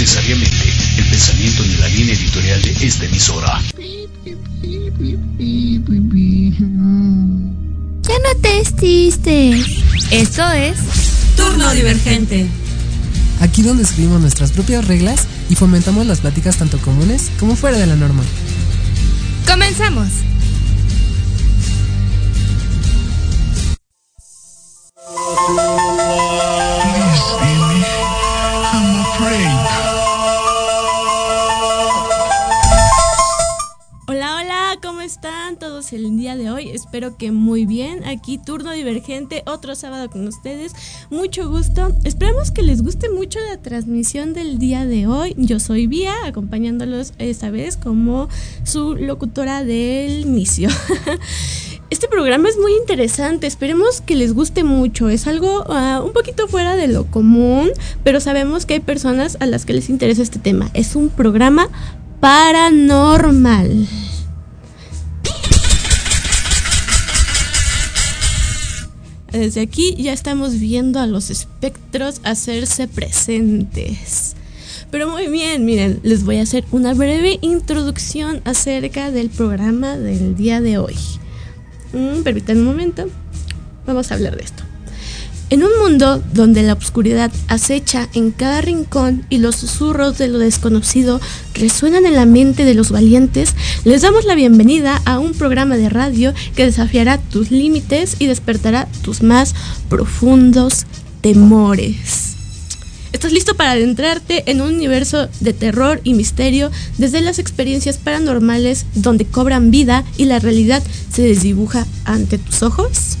necesariamente el pensamiento ni la línea editorial de esta emisora. Ya no te estistes. Esto es Turno Divergente. Aquí donde escribimos nuestras propias reglas y fomentamos las pláticas tanto comunes como fuera de la norma. Comenzamos. Hola, están todos el día de hoy? Espero que muy bien. Aquí Turno Divergente, otro sábado con ustedes. Mucho gusto. Esperamos que les guste mucho la transmisión del día de hoy. Yo soy Vía, acompañándolos esta vez como su locutora del inicio. Este programa es muy interesante, esperemos que les guste mucho. Es algo ah, un poquito fuera de lo común, pero sabemos que hay personas a las que les interesa este tema. Es un programa paranormal. Desde aquí ya estamos viendo a los espectros hacerse presentes. Pero muy bien, miren, les voy a hacer una breve introducción acerca del programa del día de hoy. Mm, permítanme un momento, vamos a hablar de esto. En un mundo donde la oscuridad acecha en cada rincón y los susurros de lo desconocido resuenan en la mente de los valientes, les damos la bienvenida a un programa de radio que desafiará tus límites y despertará tus más profundos temores. ¿Estás listo para adentrarte en un universo de terror y misterio desde las experiencias paranormales donde cobran vida y la realidad se desdibuja ante tus ojos?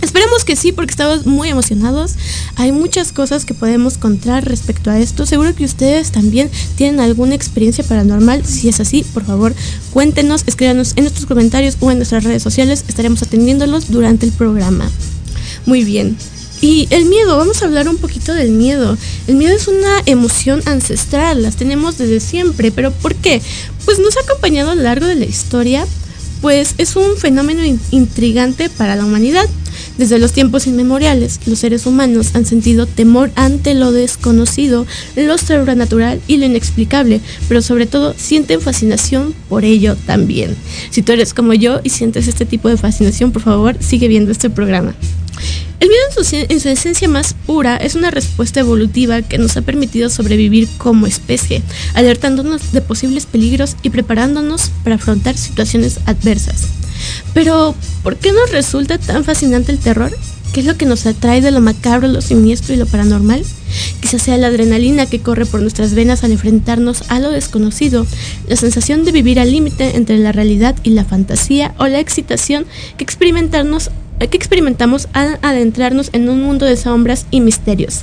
Esperemos que sí, porque estamos muy emocionados. Hay muchas cosas que podemos contar respecto a esto. Seguro que ustedes también tienen alguna experiencia paranormal. Si es así, por favor, cuéntenos, escríbanos en nuestros comentarios o en nuestras redes sociales. Estaremos atendiéndolos durante el programa. Muy bien. Y el miedo, vamos a hablar un poquito del miedo. El miedo es una emoción ancestral, las tenemos desde siempre, pero ¿por qué? Pues nos ha acompañado a lo largo de la historia, pues es un fenómeno in- intrigante para la humanidad. Desde los tiempos inmemoriales, los seres humanos han sentido temor ante lo desconocido, lo sobrenatural y lo inexplicable, pero sobre todo sienten fascinación por ello también. Si tú eres como yo y sientes este tipo de fascinación, por favor, sigue viendo este programa. El miedo en su, en su esencia más pura es una respuesta evolutiva que nos ha permitido sobrevivir como especie, alertándonos de posibles peligros y preparándonos para afrontar situaciones adversas. Pero, ¿por qué nos resulta tan fascinante el terror? ¿Qué es lo que nos atrae de lo macabro, lo siniestro y lo paranormal? Quizás sea la adrenalina que corre por nuestras venas al enfrentarnos a lo desconocido, la sensación de vivir al límite entre la realidad y la fantasía o la excitación que experimentarnos que experimentamos al adentrarnos en un mundo de sombras y misterios.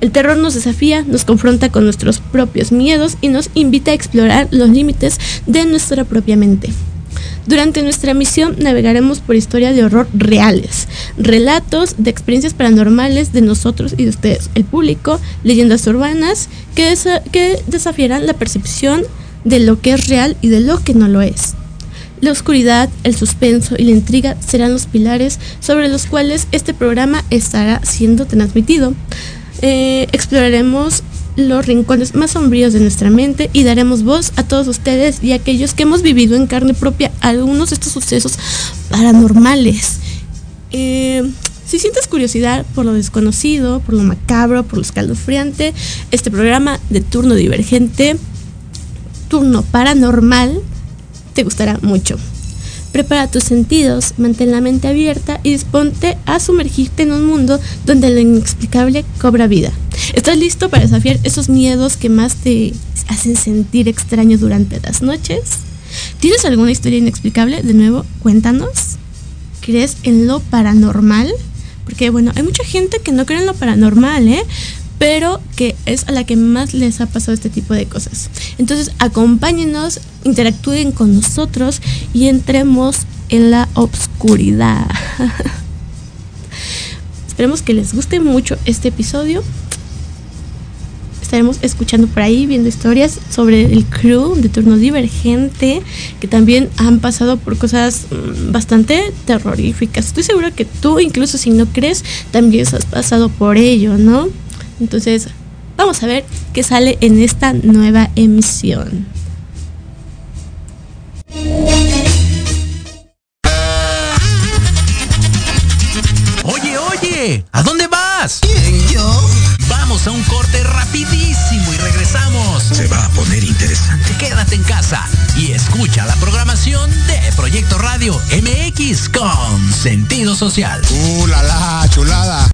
El terror nos desafía, nos confronta con nuestros propios miedos y nos invita a explorar los límites de nuestra propia mente. Durante nuestra misión navegaremos por historias de horror reales, relatos de experiencias paranormales de nosotros y de ustedes, el público, leyendas urbanas que, que desafiarán la percepción de lo que es real y de lo que no lo es. La oscuridad, el suspenso y la intriga serán los pilares sobre los cuales este programa estará siendo transmitido. Eh, exploraremos los rincones más sombríos de nuestra mente y daremos voz a todos ustedes y a aquellos que hemos vivido en carne propia algunos de estos sucesos paranormales. Eh, si sientes curiosidad por lo desconocido, por lo macabro, por lo escalofriante, este programa de turno divergente, turno paranormal, te gustará mucho. Prepara tus sentidos, mantén la mente abierta y disponte a sumergirte en un mundo donde lo inexplicable cobra vida. ¿Estás listo para desafiar esos miedos que más te hacen sentir extraño durante las noches? ¿Tienes alguna historia inexplicable? De nuevo, cuéntanos. ¿Crees en lo paranormal? Porque bueno, hay mucha gente que no cree en lo paranormal, ¿eh? Pero que es a la que más les ha pasado este tipo de cosas. Entonces, acompáñenos, interactúen con nosotros y entremos en la obscuridad. Esperemos que les guste mucho este episodio. Estaremos escuchando por ahí, viendo historias sobre el crew de turno divergente, que también han pasado por cosas mm, bastante terroríficas. Estoy segura que tú, incluso si no crees, también has pasado por ello, ¿no? Entonces, vamos a ver qué sale en esta nueva emisión. Oye, oye, ¿a dónde vas? ¿Quién, yo? Vamos a un corte rapidísimo y regresamos. Se va a poner interesante. Quédate en casa y escucha la programación de Proyecto Radio MX con sentido social. ¡Uh, la, la chulada!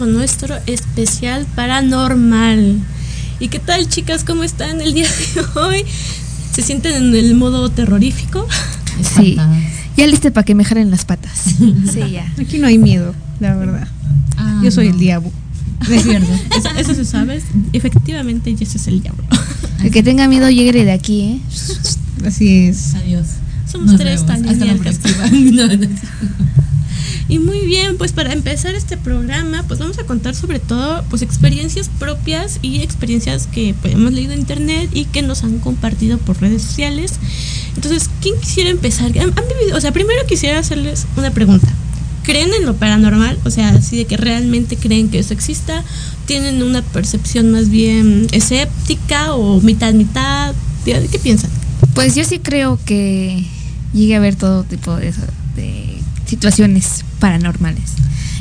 Con nuestro especial paranormal. ¿Y qué tal, chicas? ¿Cómo están el día de hoy? ¿Se sienten en el modo terrorífico? Sí. Ya liste para que me jalen las patas. Sí, ya. Aquí no hay miedo, la verdad. Ah, Yo soy no. el diablo. Es cierto. Eso, eso se sabe. Efectivamente, ese es el diablo. El que tenga miedo llegue de aquí, ¿eh? Así es. Adiós. Somos Nos tres tan Hasta la ñercas. próxima. No, no. Y muy bien, pues para empezar este programa, pues vamos a contar sobre todo pues experiencias propias y experiencias que pues, hemos leído en internet y que nos han compartido por redes sociales. Entonces, ¿quién quisiera empezar? O sea, primero quisiera hacerles una pregunta. ¿Creen en lo paranormal? O sea, así de que realmente creen que eso exista. ¿Tienen una percepción más bien escéptica o mitad mitad? ¿Qué piensan? Pues yo sí creo que llegue a haber todo tipo de situaciones paranormales.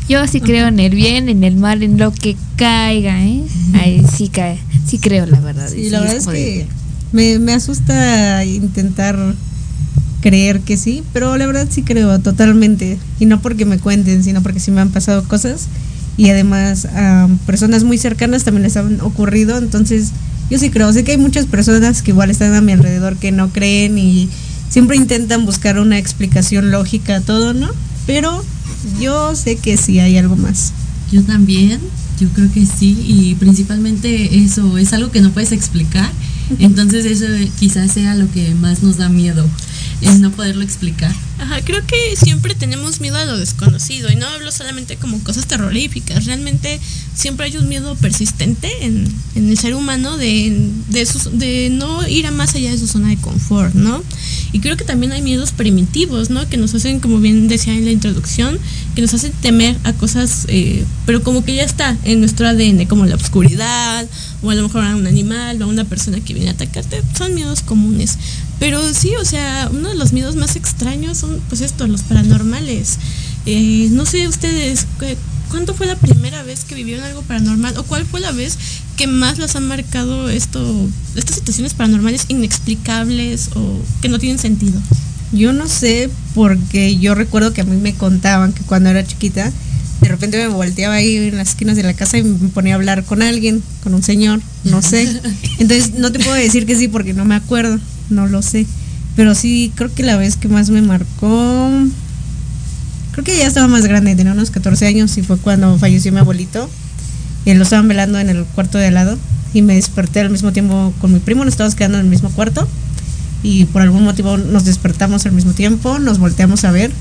Yo sí creo en el bien, en el mal, en lo que caiga, ¿eh? Ahí sí cae, sí creo la verdad. Sí, Y la sí verdad es que me, me asusta intentar creer que sí, pero la verdad sí creo totalmente. Y no porque me cuenten, sino porque sí me han pasado cosas. Y además a personas muy cercanas también les han ocurrido. Entonces yo sí creo. Sé que hay muchas personas que igual están a mi alrededor que no creen y siempre intentan buscar una explicación lógica a todo, ¿no? Pero yo sé que sí hay algo más. Yo también, yo creo que sí, y principalmente eso es algo que no puedes explicar, entonces eso quizás sea lo que más nos da miedo, el no poderlo explicar. Ajá, creo que siempre tenemos miedo a lo desconocido y no hablo solamente como cosas terroríficas, realmente siempre hay un miedo persistente en, en el ser humano de, de, sus- de no ir a más allá de su zona de confort, ¿no? Y creo que también hay miedos primitivos, ¿no? Que nos hacen, como bien decía en la introducción, que nos hacen temer a cosas, eh, pero como que ya está en nuestro ADN, como la oscuridad, o a lo mejor a un animal, o a una persona que viene a atacarte, son miedos comunes. Pero sí, o sea, uno de los miedos más extraños son, pues esto, los paranormales. Eh, no sé ustedes, ¿cu- ¿cuándo fue la primera vez que vivieron algo paranormal? ¿O cuál fue la vez que más las han marcado esto, estas situaciones paranormales inexplicables o que no tienen sentido? Yo no sé porque yo recuerdo que a mí me contaban que cuando era chiquita, de repente me volteaba ahí en las esquinas de la casa y me ponía a hablar con alguien, con un señor, no sé. Entonces no te puedo decir que sí porque no me acuerdo, no lo sé. Pero sí, creo que la vez que más me marcó, creo que ya estaba más grande, tenía unos 14 años y fue cuando falleció mi abuelito. Y lo estaban velando en el cuarto de al lado y me desperté al mismo tiempo con mi primo, nos estábamos quedando en el mismo cuarto y por algún motivo nos despertamos al mismo tiempo, nos volteamos a ver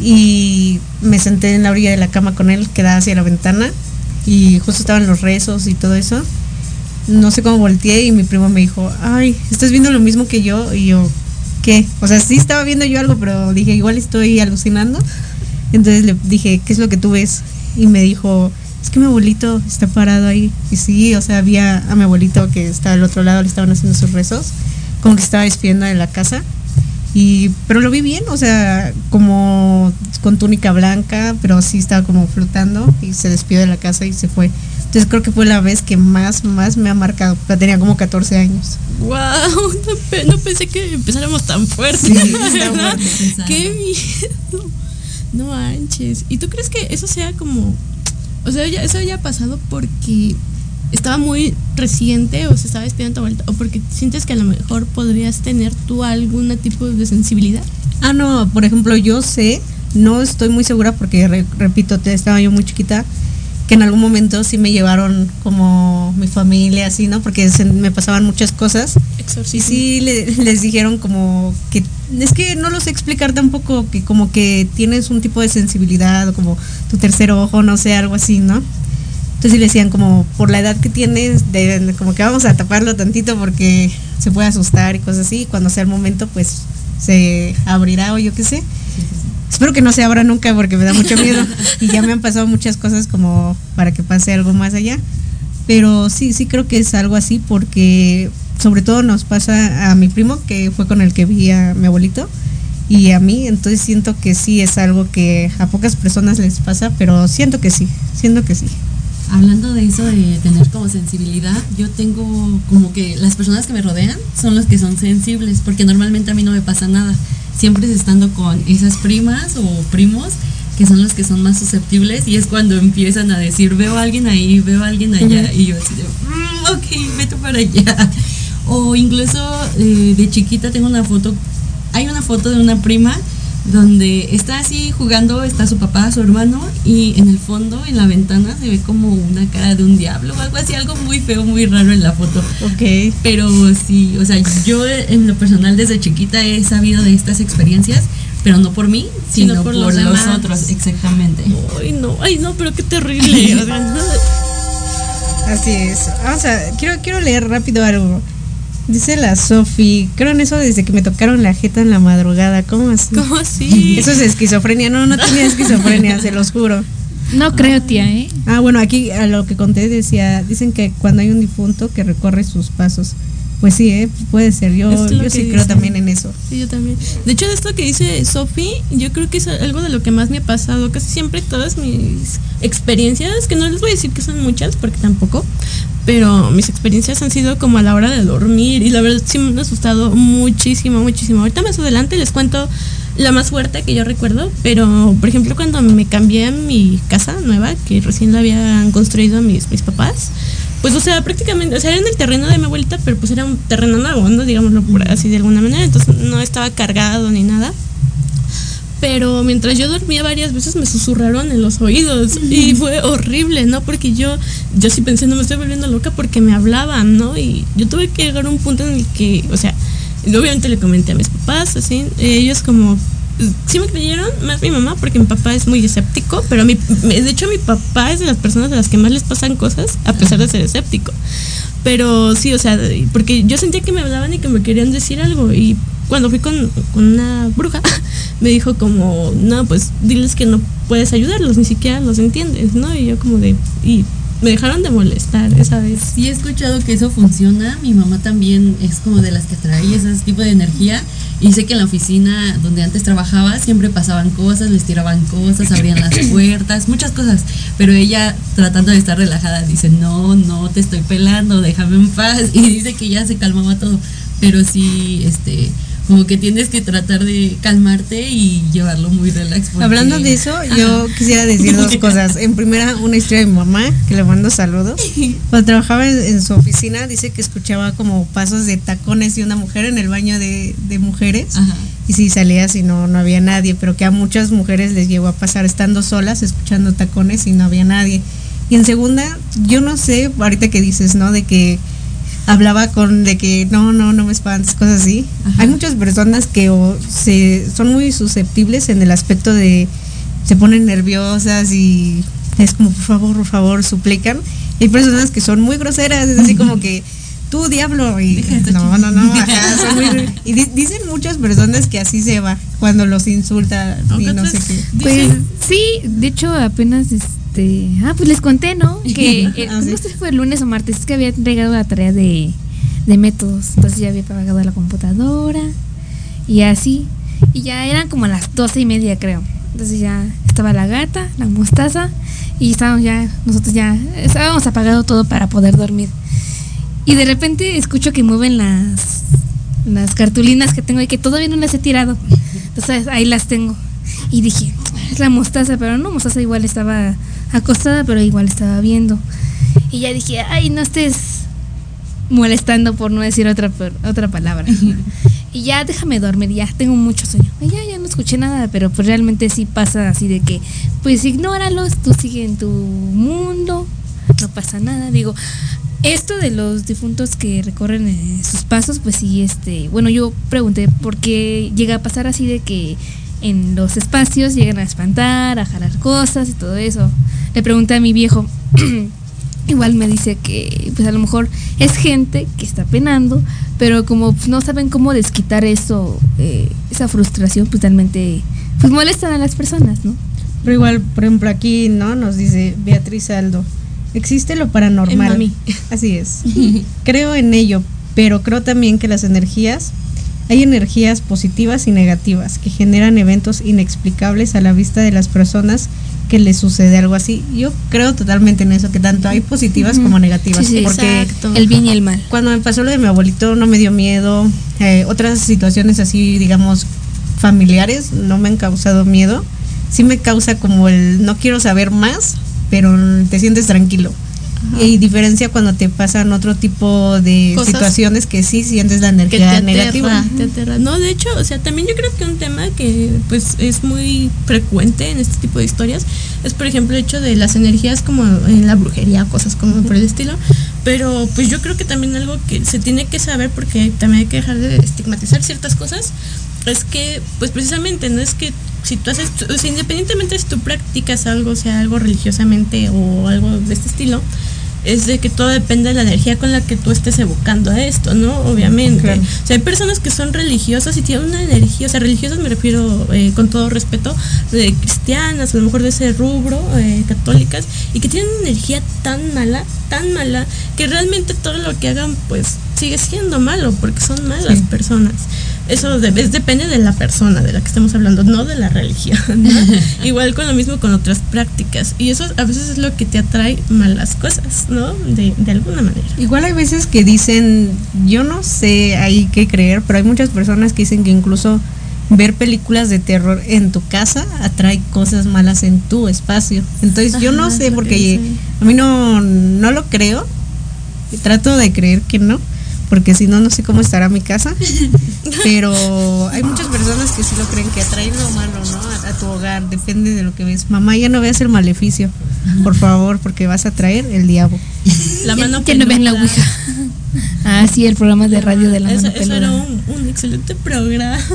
y me senté en la orilla de la cama con él, que hacia la ventana y justo estaban los rezos y todo eso. No sé cómo volteé y mi primo me dijo, ay, ¿estás viendo lo mismo que yo? Y yo, ¿qué? O sea, sí estaba viendo yo algo, pero dije, igual estoy alucinando. Entonces le dije, ¿qué es lo que tú ves? Y me dijo, es que mi abuelito está parado ahí. Y sí, o sea, había a mi abuelito que estaba al otro lado, le estaban haciendo sus rezos, como que estaba despidiendo de la casa. Y, pero lo vi bien, o sea, como con túnica blanca, pero sí estaba como flotando y se despidió de la casa y se fue. Entonces creo que fue la vez que más, más me ha marcado. Tenía como 14 años. ¡Wow! No, pe- no pensé que empezáramos tan fuerte. Sí, fuerte. ¡Qué miedo! No manches. ¿Y tú crees que eso sea como. O sea, ya- eso haya pasado porque estaba muy reciente o se estaba despidiendo tu vuelta? ¿O porque sientes que a lo mejor podrías tener tú algún tipo de sensibilidad? Ah, no, por ejemplo, yo sé, no estoy muy segura porque, re- repito, te estaba yo muy chiquita, que en algún momento sí me llevaron como mi familia, así, ¿no? Porque se- me pasaban muchas cosas. Y Exorcismo. sí le- les dijeron como que, es que no lo sé explicar tampoco, que como que tienes un tipo de sensibilidad o como tu tercer ojo, no sé, algo así, ¿no? Entonces sí le decían como, por la edad que tienes, de- como que vamos a taparlo tantito porque se puede asustar y cosas así, y cuando sea el momento pues se abrirá o yo qué sé. Espero que no se abra nunca porque me da mucho miedo y ya me han pasado muchas cosas como para que pase algo más allá. Pero sí, sí creo que es algo así porque sobre todo nos pasa a mi primo que fue con el que vi a mi abuelito y a mí, entonces siento que sí es algo que a pocas personas les pasa, pero siento que sí, siento que sí. Hablando de eso de tener como sensibilidad, yo tengo como que las personas que me rodean son los que son sensibles, porque normalmente a mí no me pasa nada. Siempre es estando con esas primas o primos que son los que son más susceptibles y es cuando empiezan a decir, veo a alguien ahí, veo a alguien allá, y yo así de, "Mm, ok, vete para allá. O incluso eh, de chiquita tengo una foto, hay una foto de una prima donde está así jugando, está su papá, su hermano, y en el fondo, en la ventana, se ve como una cara de un diablo o algo así, algo muy feo, muy raro en la foto. Ok. Pero sí, o sea, yo en lo personal desde chiquita he sabido de estas experiencias, pero no por mí, sino, Sino por por, los los, otros, exactamente. Ay, no, ay, no, pero qué terrible. o sea, no. Así es. Vamos a, quiero, quiero leer rápido algo. Dice la Sofi, creo en eso desde que me tocaron la jeta en la madrugada. ¿Cómo así? ¿Cómo así? Eso es esquizofrenia. No, no tenía esquizofrenia, se los juro. No creo, tía, ¿eh? Ah, bueno, aquí a lo que conté decía, dicen que cuando hay un difunto que recorre sus pasos. Pues sí, ¿eh? puede ser. Yo, yo sí creo también en eso. Sí, yo también. De hecho, de esto que dice Sofi, yo creo que es algo de lo que más me ha pasado. Casi siempre todas mis experiencias, que no les voy a decir que son muchas, porque tampoco, pero mis experiencias han sido como a la hora de dormir y la verdad sí me han asustado muchísimo, muchísimo. Ahorita más adelante les cuento la más fuerte que yo recuerdo, pero por ejemplo cuando me cambié a mi casa nueva, que recién la habían construido mis, mis papás, pues o sea, prácticamente, o sea, era en el terreno de mi abuelita, pero pues era un terreno nuevo, ¿no? Digámoslo por así de alguna manera, entonces no estaba cargado ni nada. Pero mientras yo dormía varias veces me susurraron en los oídos y fue horrible, ¿no? Porque yo, yo sí pensé, no me estoy volviendo loca porque me hablaban, ¿no? Y yo tuve que llegar a un punto en el que, o sea, obviamente le comenté a mis papás, así, ellos como, sí me creyeron, más mi mamá, porque mi papá es muy escéptico, pero a mí, de hecho mi papá es de las personas a las que más les pasan cosas, a pesar de ser escéptico. Pero sí, o sea, porque yo sentía que me hablaban y que me querían decir algo. Y cuando fui con, con una bruja, me dijo como, no, pues diles que no puedes ayudarlos, ni siquiera los entiendes, ¿no? Y yo como de, y me dejaron de molestar esa vez. Sí he escuchado que eso funciona. Mi mamá también es como de las que trae ese tipo de energía. Y sé que en la oficina donde antes trabajaba siempre pasaban cosas, les tiraban cosas, abrían las puertas, muchas cosas. Pero ella tratando de estar relajada dice, no, no, te estoy pelando, déjame en paz. Y dice que ya se calmaba todo. Pero sí, este, como que tienes que tratar de calmarte y llevarlo muy relax. porque- Hablando de eso, yo quisiera decir dos cosas. En primera, una historia de mi mamá, que le mando saludos. Cuando trabajaba en, en su oficina, dice que escuchaba como pasos de tacones y una mujer en el baño de, de mujeres. Ajá. Y si salía, si no, no había nadie. Pero que a muchas mujeres les llegó a pasar estando solas, escuchando tacones y no había nadie. Y en segunda, yo no sé, ahorita que dices, ¿no? De que hablaba con de que no, no, no me espantes, cosas así. Ajá. Hay muchas personas que o se son muy susceptibles en el aspecto de se ponen nerviosas y es como por favor, por favor, suplican. Y hay personas que son muy groseras, es así como que tú diablo y no, no, no, ajá, son muy- y di- dicen muchas personas que así se va cuando los insulta y no sé qué. Pues sí, de hecho apenas este, ah, pues les conté, ¿no? Que eh, Ah, sí. no sé si fue el lunes o martes, es que había entregado la tarea de, de métodos, entonces ya había apagado la computadora y así, y ya eran como las doce y media creo, entonces ya estaba la gata, la mostaza y estábamos ya, nosotros ya estábamos apagado todo para poder dormir. Y de repente escucho que mueven las las cartulinas que tengo y que todavía no las he tirado. Entonces ahí las tengo. Y dije, es la mostaza, pero no, mostaza igual estaba acostada, pero igual estaba viendo. Y ya dije, ay, no estés molestando por no decir otra otra palabra. y ya déjame dormir, ya tengo mucho sueño. Y ya, ya no escuché nada, pero pues realmente sí pasa así de que, pues ignóralos, tú sigue en tu mundo, no pasa nada. Digo, esto de los difuntos que recorren eh, sus pasos, pues sí, este, bueno, yo pregunté por qué llega a pasar así de que en los espacios llegan a espantar, a jalar cosas y todo eso. Le pregunté a mi viejo, igual me dice que pues a lo mejor es gente que está penando, pero como pues, no saben cómo desquitar eso, eh, esa frustración, pues realmente pues molestan a las personas, ¿no? Pero igual, por ejemplo, aquí, ¿no? Nos dice Beatriz Aldo. Existe lo paranormal. Así es. creo en ello, pero creo también que las energías, hay energías positivas y negativas que generan eventos inexplicables a la vista de las personas que les sucede algo así. Yo creo totalmente en eso, que tanto hay positivas como negativas. Sí, sí, porque exacto. El bien y el mal. cuando me pasó lo de mi abuelito no me dio miedo. Eh, otras situaciones así, digamos, familiares no me han causado miedo. Sí me causa como el no quiero saber más, pero te sientes tranquilo. Y diferencia cuando te pasan otro tipo de Cosas situaciones que sí sientes la que te energía aterra, negativa. te aterra. No, de hecho, o sea, también yo creo que un tema que pues es muy frecuente en este tipo de historias es por ejemplo el hecho de las energías como en la brujería, cosas como por el estilo, pero pues yo creo que también algo que se tiene que saber porque también hay que dejar de estigmatizar ciertas cosas es que pues precisamente no es que si tú haces, o sea, independientemente si tú practicas algo, sea algo religiosamente o algo de este estilo, es de que todo depende de la energía con la que tú estés evocando a esto, ¿no? Obviamente. Claro. O sea, hay personas que son religiosas y tienen una energía, o sea, religiosas me refiero eh, con todo respeto, de cristianas, a lo mejor de ese rubro, eh, católicas, y que tienen una energía tan mala, tan mala, que realmente todo lo que hagan, pues, sigue siendo malo, porque son malas Sí. personas. Eso de- es- depende de la persona de la que estamos hablando, no de la religión. ¿no? Igual con lo mismo con otras prácticas. Y eso a veces es lo que te atrae malas cosas, ¿no? De, de alguna manera. Igual hay veces que dicen, yo no sé ahí qué creer, pero hay muchas personas que dicen que incluso ver películas de terror en tu casa atrae cosas malas en tu espacio. Entonces yo no sé que porque a mí no, no lo creo. Trato de creer que no, porque si no, no sé cómo estará mi casa. Pero hay muchas personas que sí lo creen, que atraen lo malo, ¿no? A, a tu hogar, depende de lo que ves. Mamá, ya no veas el maleficio, por favor, porque vas a traer el diablo. La mano ya no ven la ouija. Ah, sí, el programa de radio de la eso, mano eso era un, un excelente programa.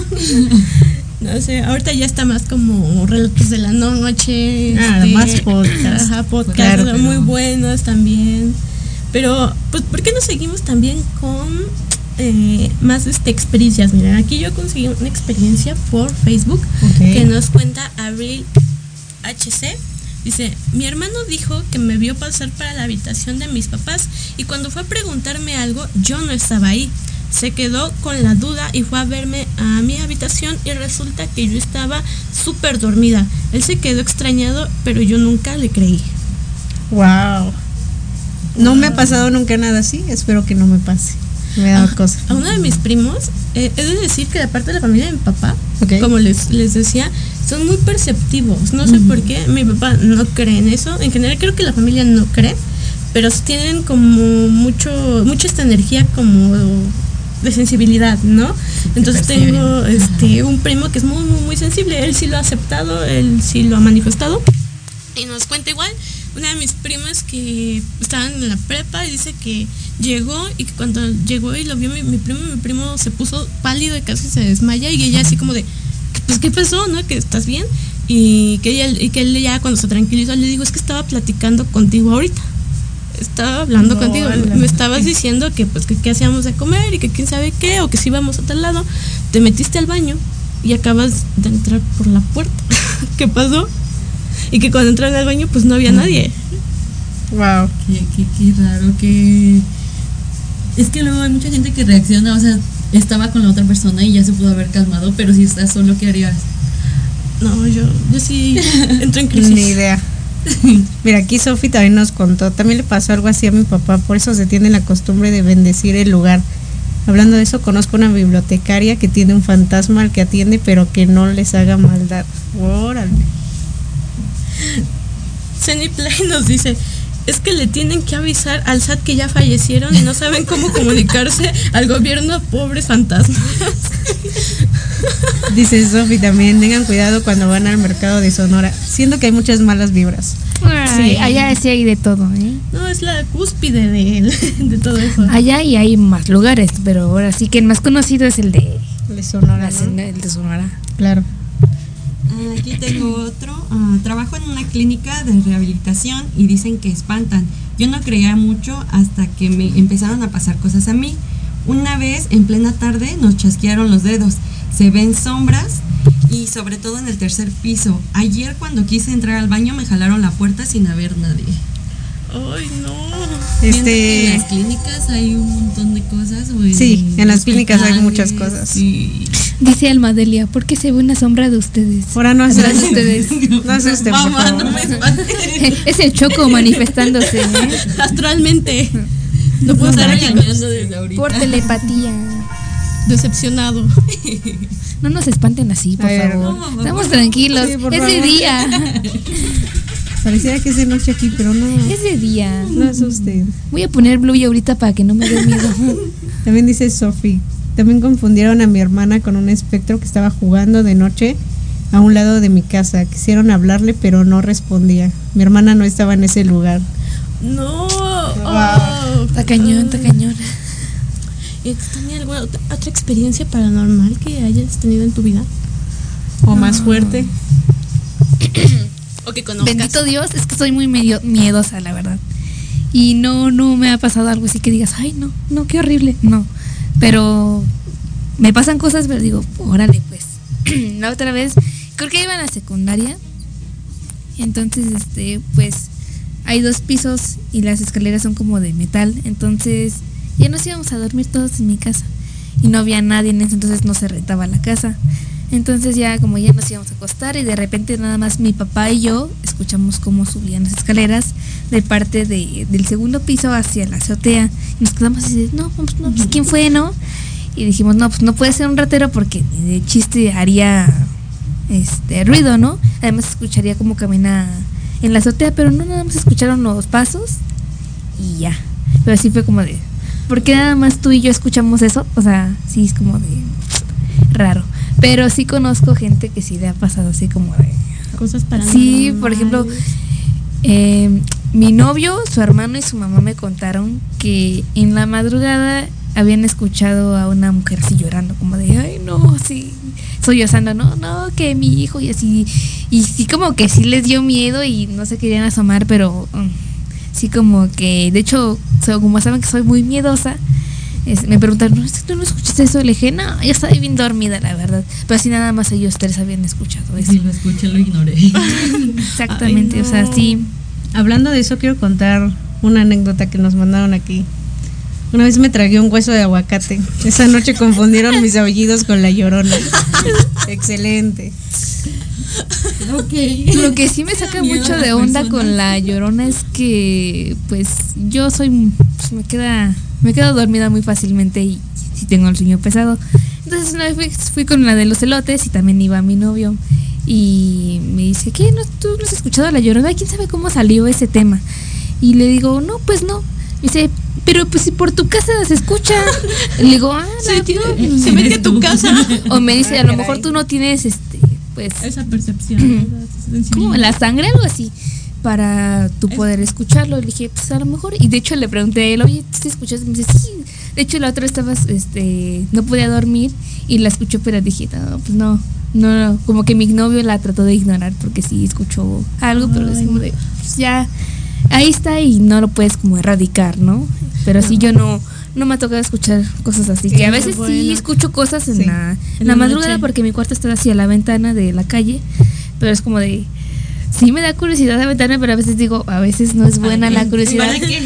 No sé, ahorita ya está más como relatos de la noche. Ah, más podcast. Ajá, podcast Claro, muy buenos también. Pero, pues, ¿por qué no seguimos también con eh, más este, experiencias? Miren, aquí yo conseguí una experiencia por Facebook Ok. que nos cuenta Abril HC. Dice, mi hermano dijo que me vio pasar para la habitación de mis papás y cuando fue a preguntarme algo, yo no estaba ahí. Se quedó con la duda y fue a verme a mi habitación y resulta que yo estaba súper dormida. Él se quedó extrañado, pero yo nunca le creí. Wow. No me ha pasado nunca nada así, espero que no me pase. Me da Ah, cosa. A uno de mis primos, eh, he de decir que parte de la familia de mi papá, como les, les decía, son muy perceptivos. No sé por qué, mi papá no cree en eso. En general creo que la familia no cree, pero tienen como mucho, mucha esta energía como de sensibilidad, ¿no? Entonces tengo este un primo que es muy, muy, muy sensible. Él sí lo ha aceptado, él sí lo ha manifestado. Y nos cuenta igual una de mis primas que estaban en la prepa y dice que llegó y que cuando llegó y lo vio mi, mi primo, mi primo se puso pálido y casi se desmaya y ella así como de, pues ¿qué pasó? ¿No? ¿Que estás bien? Y que, ella, y que él ya cuando se tranquilizó le dijo, es que estaba platicando contigo ahorita. Estaba hablando No, contigo, me estabas diciendo que pues que qué hacíamos de comer y que quién sabe qué, o que si íbamos a tal lado, te metiste al baño y acabas de entrar por la puerta. ¿Qué pasó? Y que cuando entraron al baño pues no había nadie. Wow. Qué, qué, qué raro que... Es que luego hay mucha gente que reacciona, o sea, estaba con la otra persona y ya se pudo haber calmado, pero si estás solo, ¿qué harías? No, yo, yo sí entro en crisis. Ni idea. Mira, aquí Sofi también nos contó, también le pasó algo así a mi papá, por eso se tiene la costumbre de bendecir el lugar. Hablando de eso, conozco una bibliotecaria que tiene un fantasma al que atiende, pero que no les haga maldad. Órale. Play nos dice, es que le tienen que avisar al SAT que ya fallecieron y no saben cómo comunicarse al gobierno, pobres fantasmas. Dice Sofi también, tengan cuidado cuando van al mercado de Sonora, siendo que hay muchas malas vibras. Sí, allá sí hay de todo, ¿eh? No, es la cúspide de, de todo eso. Allá y hay más lugares, pero ahora sí que el más conocido es el de, De Sonora, la- ¿no? el de Sonora. Claro. Ah, Aquí tengo otro. Ah, trabajo en una clínica de rehabilitación y dicen que espantan. Yo no creía mucho hasta que me empezaron a pasar cosas a mí. Una vez, en plena tarde, nos chasquearon los dedos. Se ven sombras y sobre todo en el tercer piso. Ayer cuando quise entrar al baño me jalaron la puerta sin haber nadie. Ay, no. Que En Este, las clínicas hay un montón de cosas. o en Sí, en las clínicas hay muchas cosas. Sí. Dice Almadelia, ¿por qué se ve una sombra de ustedes? ahora no asusten. ustedes. No asusten, por Mamá, favor. no me espantes. es el choco manifestándose, ¿eh? Astralmente. No puedo estar regañando desde ahorita. Por telepatía. decepcionado. No nos espanten así, por ver, favor. no, mamá, Estamos por- tranquilos. sí, por es de favor. día. Pareciera que es de noche aquí, pero no. Es de día. No asusten. Voy a poner Blue ahorita para que no me dé miedo. También dice Sophie. También confundieron a mi hermana con un espectro que estaba jugando de noche a un lado de mi casa. Quisieron hablarle, pero no respondía. Mi hermana no estaba en ese lugar. No. Está cañón, está cañón. ¿Y tú tenías alguna otra, otra experiencia paranormal que hayas tenido en tu vida? O más fuerte. O que conozcas. Bendito Dios, es que soy muy medio miedosa, la verdad. Y no, no me ha pasado algo así que digas, ay, no, no, qué horrible. No. Pero me pasan cosas, pero digo, órale, pues. la otra vez, creo que iba a la secundaria. Entonces, este, pues, hay dos pisos y las escaleras son como de metal. Entonces, ya nos íbamos a dormir todos en mi casa. Y no había nadie en ese entonces, no se rentaba la casa. Entonces ya como ya nos íbamos a acostar y de repente nada más mi papá y yo escuchamos cómo subían las escaleras de parte de, del segundo piso hacia la azotea. Y nos quedamos así no, pues, no, pues, ¿quién fue, no? Y dijimos, no, pues no puede ser un ratero porque de chiste haría este ruido, ¿no? Además escucharía como camina en la azotea, pero no nada más escucharon los pasos y ya. Pero sí fue como de, ¿por qué nada más tú y yo escuchamos eso? O sea, sí es como de raro. Pero sí conozco gente que sí le ha pasado así como de... Cosas paranormales. Sí, por ejemplo, eh, mi novio, su hermano y su mamá me contaron que en la madrugada habían escuchado a una mujer así llorando, como de, ay, no, sí, sollozando, no, no, que mi hijo y así. Y sí, como que sí les dio miedo y no se querían asomar, pero um, sí, como que, de hecho, como saben que soy muy miedosa, es- me preguntaron, ¿no, es que tú no escuchaste eso? Le dije, no, yo estaba bien dormida, la verdad. Pero así nada más ellos tres habían escuchado eso. Si lo escuché, lo ignoré. Exactamente, Ay, o sea, sí. Hablando de eso, quiero contar una anécdota que nos mandaron aquí. Una vez me tragué un hueso de aguacate. Esa noche confundieron mis aullidos con la llorona. Excelente. ok. Lo que sí me saca mucho de onda con la llorona es que, pues, yo soy, pues, me queda, me quedo dormida muy fácilmente y si tengo el sueño pesado. Entonces una vez fui, fui con la de los elotes y también iba mi novio y me dice, ¿qué? ¿No, ¿Tú no has escuchado la llorona? ¿Quién sabe cómo salió ese tema? Y le digo, no, pues no. Me dice, pero pues si por tu casa se escucha. Le digo, ah, Se, no, tiene- no". se mete a tu casa. O me dice, a Ah, lo mejor tú no tienes, este, pues, Esa percepción. sensibilidad. la sangre, algo así, para tú poder escucharlo. Le dije, pues a lo mejor. Y de hecho le pregunté a él, oye, ¿tú te escuchas? Y me dice, sí. De hecho, la otra estaba, este, no podía dormir y la escuchó, pero dije, no, pues no. No, no, como que mi novio la trató de ignorar porque sí escuchó algo, pero es como de, pues ya, ahí está y no lo puedes como erradicar, ¿no? Pero sí yo no, no me ha tocado escuchar cosas así, que a veces sí escucho cosas en Sí, la, en la la madrugada porque mi cuarto está hacia la ventana de la calle, pero es como de, sí me da curiosidad aventarme, pero a veces digo, a veces no es buena la curiosidad. ¿Para qué?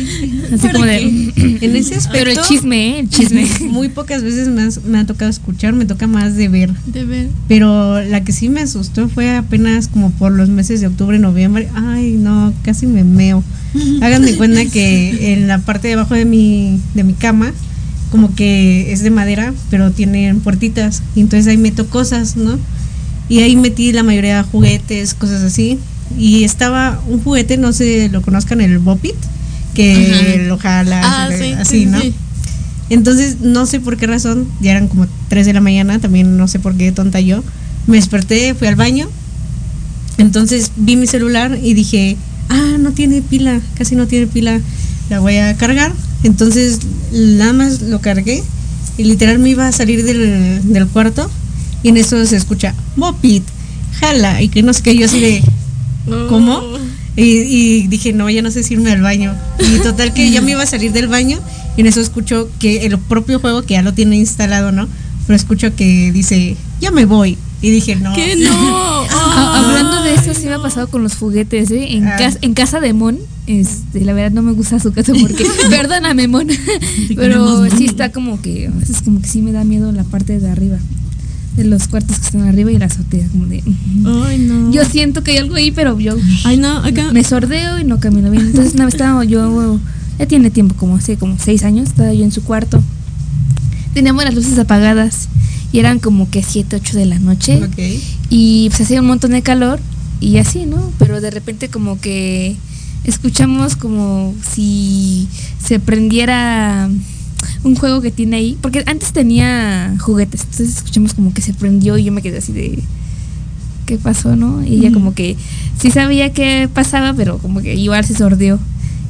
Así como de, En ese aspecto, pero el chisme, ¿eh? el chisme. muy pocas veces me, has- me ha tocado escuchar, me toca más de ver. De ver. Pero la que sí me asustó fue apenas como por los meses de octubre, noviembre. Ay, no, casi me meo. Háganme cuenta que en la parte de abajo de mi, de mi cama, como que es de madera, pero tienen puertitas. Y entonces ahí meto cosas, ¿no? Y ahí metí la mayoría de juguetes, cosas así. Y estaba un juguete, no sé, lo conozcan, el Bopit, que lo jala, Ah, sí, así, sí, ¿no? sí. Entonces, no sé por qué razón, ya eran como 3 de la mañana, también no sé por qué tonta yo. Me desperté, fui al baño. Entonces vi mi celular y dije, ah, no tiene pila, casi no tiene pila, la voy a cargar. Entonces, nada más lo cargué y literal me iba a salir del, del cuarto y en eso se escucha, Mopit, jala, y que no sé qué, yo así de, ¿cómo? Y, y dije, no, ya no sé si irme al baño. Y total que ya me iba a salir del baño y en eso escucho que el propio juego, que ya lo tiene instalado, ¿no? Pero escucho que dice, ya me voy. Y dije, no. ¿Qué no? Ah, hablando de eso, sí me ha pasado con los juguetes, ¿eh? En, Ah. casa, en casa de Mon, este, la verdad no me gusta su casa porque, perdóname, Mon, pero sí está como que, veces como que sí me da miedo la parte de arriba, de los cuartos que están arriba y la azotea, como de... Ay, no. Yo siento que hay algo ahí, pero yo Ay, no, acá. me sordeo y no camino bien. Entonces una vez estaba yo, ya tiene tiempo, como hace como seis años, estaba yo en su cuarto. Teníamos las luces apagadas y eran como que siete, ocho de la noche Ok. y pues hacía un montón de calor y así, ¿no? Pero de repente como que escuchamos como si se prendiera un juego que tiene ahí, porque antes tenía juguetes, entonces escuchamos como que se prendió y yo me quedé así de qué pasó, ¿no? Y ella como que sí sabía qué pasaba, pero como que igual se sordió.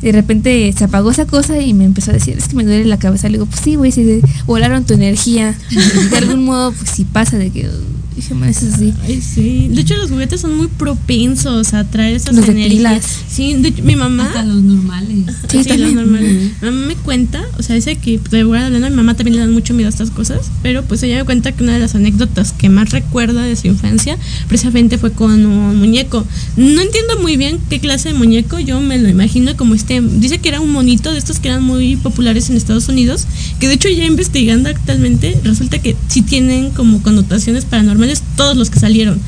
De repente se apagó esa cosa y me empezó a decir, es que me duele la cabeza. Le digo, pues sí, güey, si volaron tu energía. De algún modo, pues sí pasa de que, dije, "Ma, eso sí. Ay, sí. De hecho, los juguetes son muy propensos a traer esas Los energías. Sí, de hecho, mi mamá. Hasta los normales. Sí, Sí, también. lo normal. Mi mamá me cuenta, o sea, dice que de verdad, hablando, a mi mamá también le dan mucho miedo a estas cosas, pero pues ella me cuenta que una de las anécdotas que más recuerda de su infancia precisamente fue con un muñeco. No entiendo muy bien qué clase de muñeco, yo me lo imagino como este, dice que era un monito de estos que eran muy populares en Estados Unidos, que de hecho ya investigando actualmente resulta que sí tienen como connotaciones paranormales todos los que salieron.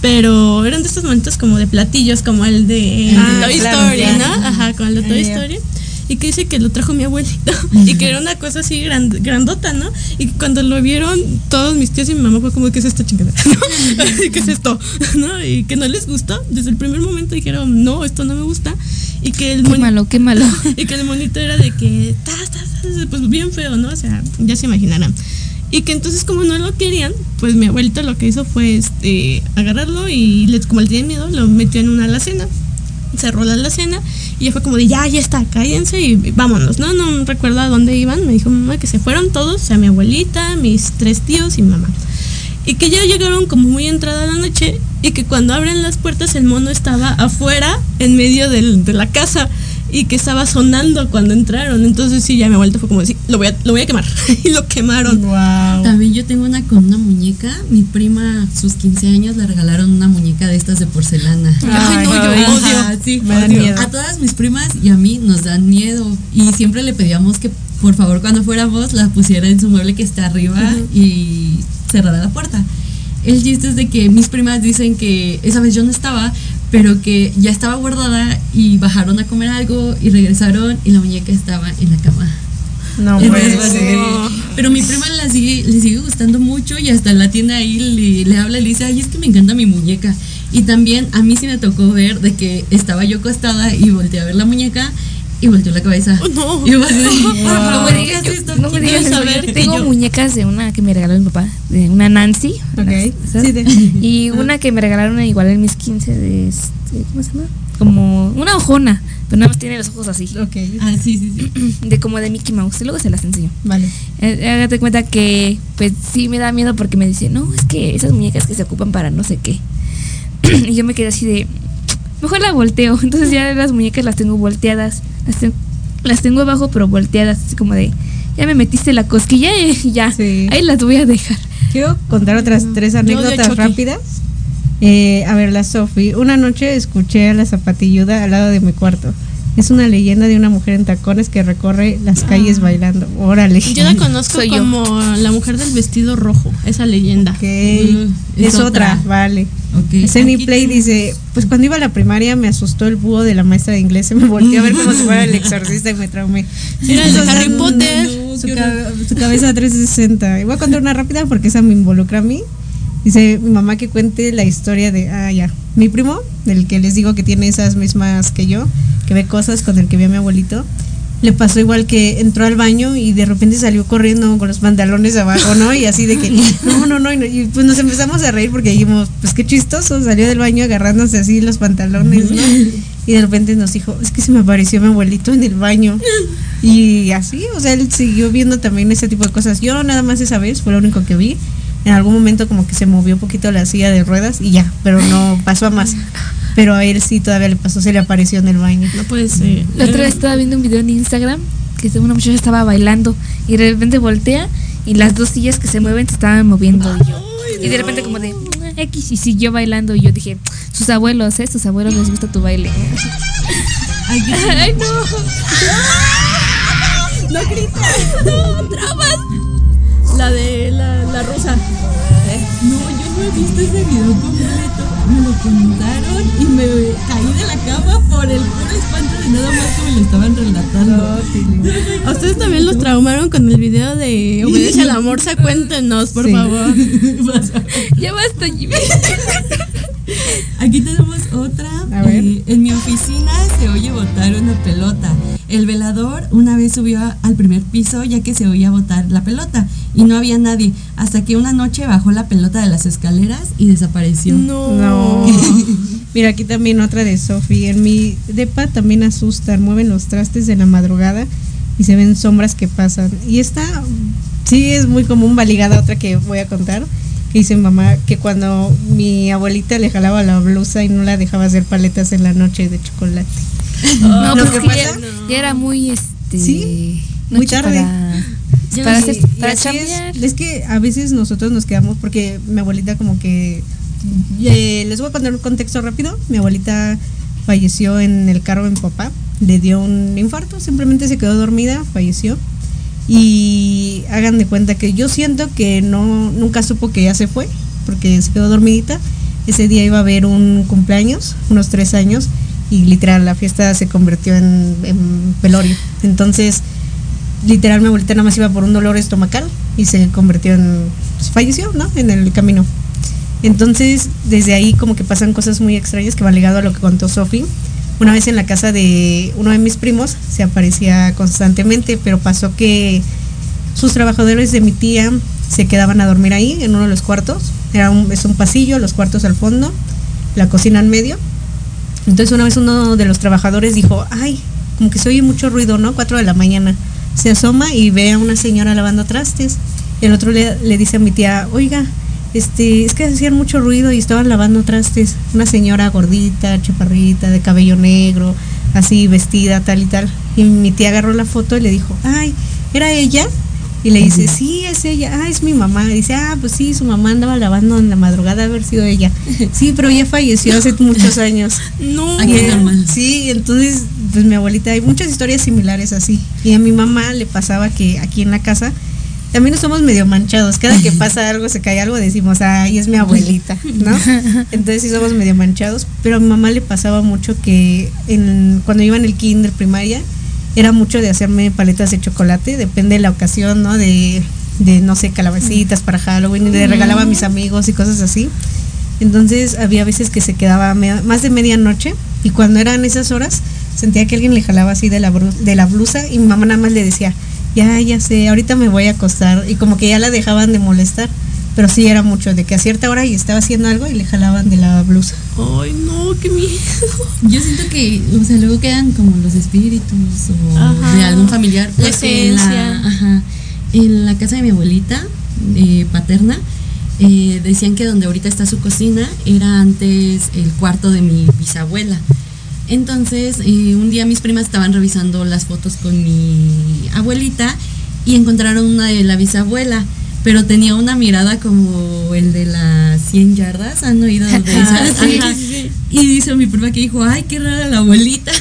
Pero eran de estos momentos como de platillos, como el de Ah, Toy claro, Story. ¿no? Ajá, con el de Toy. Story. Y que dice que lo trajo mi abuelito. y que era una cosa así grand- grandota, ¿no? Y cuando lo vieron todos mis tíos y mi mamá fue como, ¿qué es esta chingada? ¿No? ¿Qué es esto? ¿No? Y que no les gustó. Desde el primer momento dijeron, no, esto no me gusta. Y que el Qué malo, qué malo. y que el monito era de que, "Tas, tas, tas", pues bien feo, ¿no? O sea, ya se imaginarán. Y que entonces como no lo querían, pues mi abuelito lo que hizo fue este, agarrarlo y les, como le tenían miedo, lo metió en una alacena. Cerró la alacena y ya fue como de ya, ya está, cállense y vámonos, ¿no? No recuerdo a dónde iban. Me dijo mamá que se fueron todos, o sea, mi abuelita, mis tres tíos y mi mamá. Y que ya llegaron como muy entrada la noche y que cuando abren las puertas el mono estaba afuera en medio del- de la casa y que estaba sonando cuando entraron. Entonces sí, ya mi abuelita fue como decir, lo voy a, lo voy a quemar. y lo quemaron. Wow. También yo tengo una con una muñeca. Mi prima, sus 15 años, le regalaron una muñeca de estas de porcelana. Ay, no, yo odio. Ajá, sí. Me dan miedo. A todas mis primas y a mí nos dan miedo. Y siempre le pedíamos que, por favor, cuando fuéramos, la pusiera en su mueble que está arriba y cerrara la puerta. El chiste es de que mis primas dicen que esa vez yo no estaba, pero que ya estaba guardada y bajaron a comer algo y regresaron y la muñeca estaba en la cama. No de- Pero mi prima la sigue, le sigue gustando mucho y hasta la tiene ahí, le, le habla y le dice, ay, es que me encanta mi muñeca. Y también a mí sí me tocó ver de que estaba yo acostada y volteé a ver la muñeca y volteó la cabeza. Oh, no. Y yo así, No no me digas digas esto. no me quiero digas saber que Tengo yo- muñecas de una que me regaló mi papá, de una Nancy. Ok. ¿sabes? Sí, de- Y una que me regalaron igual en mis 15 de este, ¿cómo se llama? Como una ojona, pero nada más tiene los ojos así. Ok. Ah, sí, sí, sí. De como de Mickey Mouse. Y luego se las enseño. Vale. Eh, Hágate cuenta que pues sí me da miedo porque me dice, no, es que esas muñecas que se ocupan para no sé qué. y yo me quedé así de, mejor la volteo. Entonces ya las muñecas las tengo volteadas. Las, ten- las tengo abajo pero volteadas. Así como de, ya me metiste la cosquilla y ya. Sí. Ahí las voy a dejar. Quiero contar otras tres odio a anécdotas rápidas. Eh, a ver, la Sofi. Una noche escuché a la zapatilluda al lado de mi cuarto. Es una leyenda de una mujer en tacones que recorre las calles bailando. Órale. Yo la conozco Soy yo. como la mujer del vestido rojo, esa leyenda. Ok. Mm, es, es otra. otra. vale. Ok. Zenny Aquí Play dice, pues cuando iba a la primaria me asustó el búho de la maestra de inglés, se me volteó a ver como si fuera el exorcista y me traumé. Era el de Harry Potter. Su, ca- su cabeza 360. Y voy a contar una rápida porque esa me involucra a mí. Dice mi mamá que cuente la historia de, ah, ya, mi primo, del que les digo que tiene esas mismas que yo, que ve cosas con el que vi a mi abuelito. Le pasó igual que entró al baño y de repente salió corriendo con los pantalones abajo, ¿no? Y así de que, no, no, no- y pues nos empezamos a reír porque dijimos, pues qué chistoso, salió del baño agarrándose así los pantalones, ¿no? Y de repente nos dijo, es que se me apareció mi abuelito en el baño. Y así, o sea, él siguió viendo también ese tipo de cosas. Yo nada más esa vez, fue lo único que vi. En algún momento como que se movió un poquito la silla de ruedas y ya, pero no pasó a más. Pero a él sí todavía le pasó, se le apareció en el baño. No puede ser. La otra vez estaba viendo un video en Instagram que una muchacha estaba bailando y de repente voltea y las dos sillas que se mueven se estaban moviendo y yo. Y de repente como de "Ah, X y siguió bailando y yo dije, sus abuelos, ¿eh? Sus abuelos les gusta tu baile. Ay, no. No grites. No, traumas. La de la, la rusa. No, yo no he visto ese video completo. Me lo contaron y me caí de la cama por el puro espanto de nada más que me lo estaban relatando. ¿A ustedes también los traumaron con el video de Obedece al amor? Se cuéntenos, por Sí. favor. Ya basta, Jimmy. Aquí tenemos otra. A ver. Eh, en mi oficina se oye botar una pelota. El velador una vez subió a- al primer piso ya que se oía botar la pelota y no había nadie. Hasta que una noche bajó la pelota de las escaleras y desapareció. No. Mira, aquí también otra de Sofi. En mi depa también asustan, mueven los trastes en la madrugada y se ven sombras que pasan. Y esta sí es muy común, va ligada a otra que voy a contar. Que dice mamá que cuando mi abuelita le jalaba la blusa y no la dejaba hacer paletas en la noche de chocolate. No, Lo pues que que ya, era muy este Sí, muy tarde. para, para, hacer- para. Es, es que a veces nosotros nos quedamos porque mi abuelita como que eh, les voy a contar un contexto rápido. Mi abuelita falleció en el carro mi papá, le dio un infarto, simplemente se quedó dormida, falleció. Y hagan de cuenta que yo siento que no nunca supo que ya se fue, porque se quedó dormidita. Ese día iba a haber un cumpleaños, unos tres años, y literal la fiesta se convirtió en, en. Entonces, literal mi abuelita nada más iba por un dolor estomacal y se convirtió en pues, falleció no en el camino entonces desde ahí como que pasan cosas muy extrañas que van ligado a lo que contó Sofi una vez en la casa de uno de mis primos se aparecía constantemente pero pasó que sus trabajadores de mi tía se quedaban a dormir ahí en uno de los cuartos era un, es un pasillo los cuartos al fondo la cocina en medio entonces una vez uno de los trabajadores dijo, ay, como que se oye mucho ruido, ¿no? Cuatro de la mañana. Se asoma y ve a una señora lavando trastes. El otro le, le dice a mi tía, oiga, este, es que hacían mucho ruido y estaban lavando trastes. Una señora gordita, chaparrita, de cabello negro, así vestida, tal y tal. Y mi tía agarró la foto y le dijo, ay, ¿era ella? Y le dice, sí, es ella, ah, es mi mamá. Y dice, ah, pues sí, su mamá andaba lavando en la madrugada, haber sido ella. Sí, pero ella falleció hace muchos años. No. Sí, entonces, pues mi abuelita, hay muchas historias similares así. Y a mi mamá le pasaba que aquí en la casa también somos medio manchados. Cada que pasa algo, se cae algo, decimos, ay, es mi abuelita, ¿no? Entonces sí somos medio manchados. Pero a mi mamá le pasaba mucho que en, cuando iba en el kinder primaria, era mucho de hacerme paletas de chocolate, depende de la ocasión, ¿no? De, de no sé, calabacitas para Halloween, y le regalaba a mis amigos y cosas así. Entonces había veces que se quedaba más de medianoche y cuando eran esas horas sentía que alguien le jalaba así de la, de la blusa y mi mamá nada más le decía, ya, ya sé, ahorita me voy a acostar y como que ya la dejaban de molestar. Pero sí era mucho de que a cierta hora y estaba haciendo algo y le jalaban de la blusa. Ay, no, qué miedo. Yo siento que, o sea, luego quedan como los espíritus o Ajá. de algún familiar. La en la, ajá, en la casa de mi abuelita eh, paterna, eh, decían que donde ahorita está su cocina era antes el cuarto de mi bisabuela. Entonces, eh, un día mis primas estaban revisando las fotos con mi abuelita y encontraron una de la bisabuela, pero tenía una mirada como el de las 100 yardas. ¿Han oído de esas? sí, Ajá. sí, sí. Y dice mi prima que dijo, ay, qué rara la abuelita.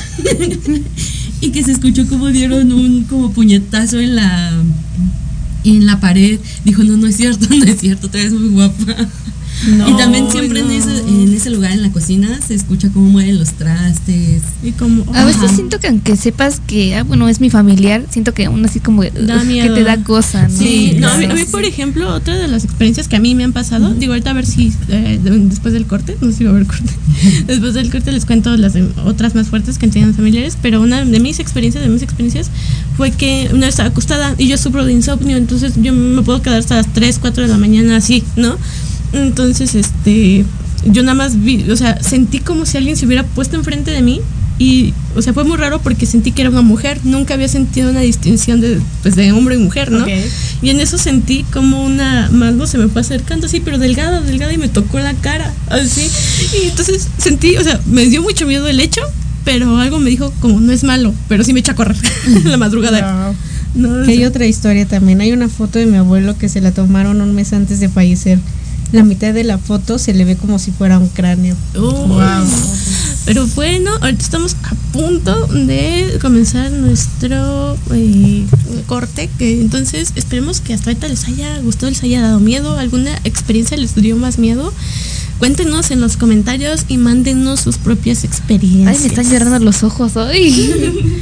y que se escuchó como dieron un como puñetazo en la en la pared. Dijo, no, no es cierto, no es cierto, te ves muy guapa. No, y también siempre en, ese, en ese lugar, en la cocina, se escucha cómo mueven los trastes. Y como. A veces Ajá. siento que aunque sepas que, ah, bueno, es mi familiar, siento que aún así como Da ugh, que te da cosa, ¿no? Sí, no, a mí, a mí, por ejemplo, otra de las experiencias que a mí me han pasado, digo ahorita a ver si eh, de- después del corte, no sé si va a haber corte, después del corte les cuento las de- otras más fuertes que han tenido familiares, pero una de mis experiencias, de mis experiencias, fue que una vez estaba acostada y yo sufro de insomnio, entonces yo me puedo quedar hasta las 3, 4 de la mañana así, ¿no? Entonces, este, yo nada más vi, o sea, sentí como si alguien se hubiera puesto enfrente de mí y, o sea, fue muy raro porque sentí que era una mujer, nunca había sentido una distinción de, pues, de hombre y mujer, ¿no? Y en eso sentí como una mano se me fue acercando así, pero delgada, delgada y me tocó la cara, así. Y entonces sentí, o sea, me dio mucho miedo el hecho, pero algo me dijo como no es malo, pero sí me echa a correr la madrugada. No, Que hay otra historia también. Hay una foto de mi abuelo que se la tomaron un mes antes de fallecer. La mitad de la foto se le ve como si fuera un cráneo. Pero bueno, ahorita estamos a punto de comenzar nuestro eh, corte, que entonces esperemos que hasta ahorita les haya gustado, les haya dado miedo, alguna experiencia les dio más miedo. Cuéntenos en los comentarios y mándenos sus propias experiencias. Ay, me están llorando los ojos hoy.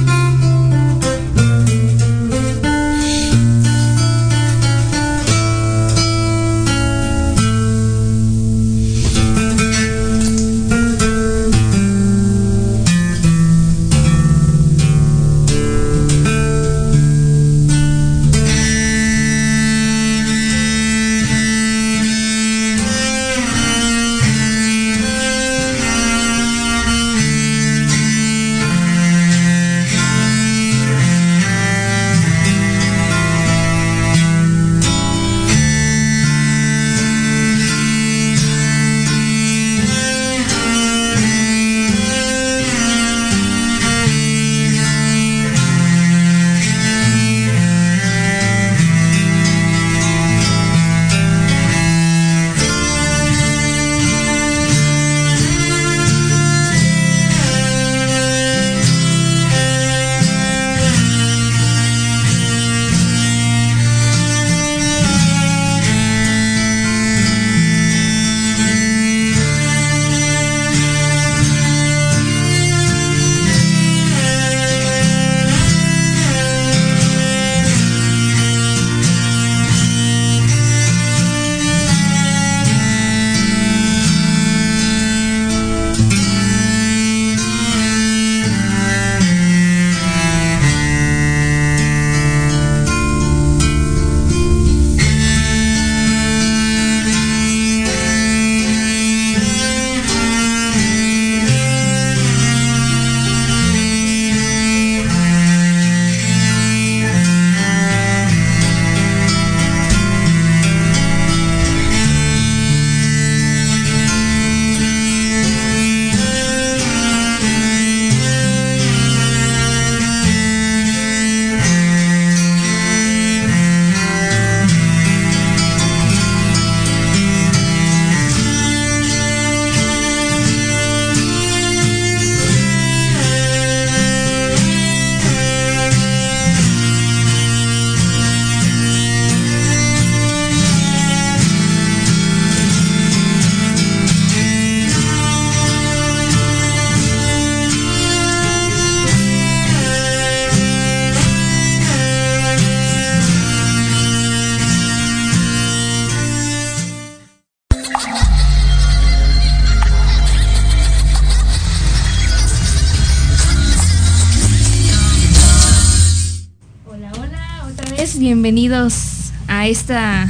Esta,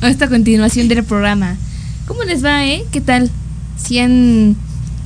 a esta continuación del programa. ¿Cómo les va, eh? ¿Qué tal? ¿Si han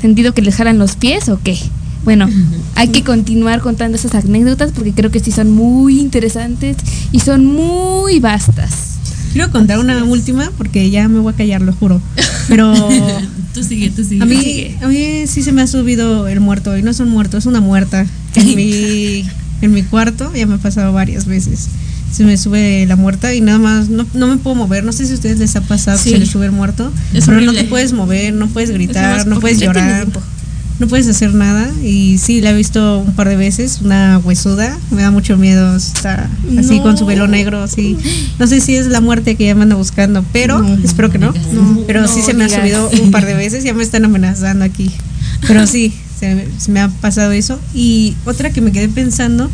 sentido que les jalan los pies o qué? Bueno, hay que continuar contando esas anécdotas porque creo que sí son muy interesantes y son muy vastas. Quiero contar una última porque ya me voy a callar, lo juro. Pero Tú sigue, tú sigue. a mí, a mí sí se me ha subido el muerto y no es un muerto, es una muerta. En mi, en mi cuarto ya me ha pasado varias veces. Se me sube la muerta y nada más no, no me puedo mover. No sé si a ustedes les ha pasado Sí. que se les sube el muerto, Es pero no horrible. te puedes mover, no puedes Es gritar, no puedes llorar. No puedes hacer nada y sí, la he visto un par de veces, una huesuda, me da mucho miedo, está así No. con su velo negro, así. No sé si es la muerte que ya me anda buscando, pero espero que no. pero sí no se me ha digas. subido un par de veces, ya me están amenazando aquí. Pero sí, se, se me ha pasado eso. Y otra que me quedé pensando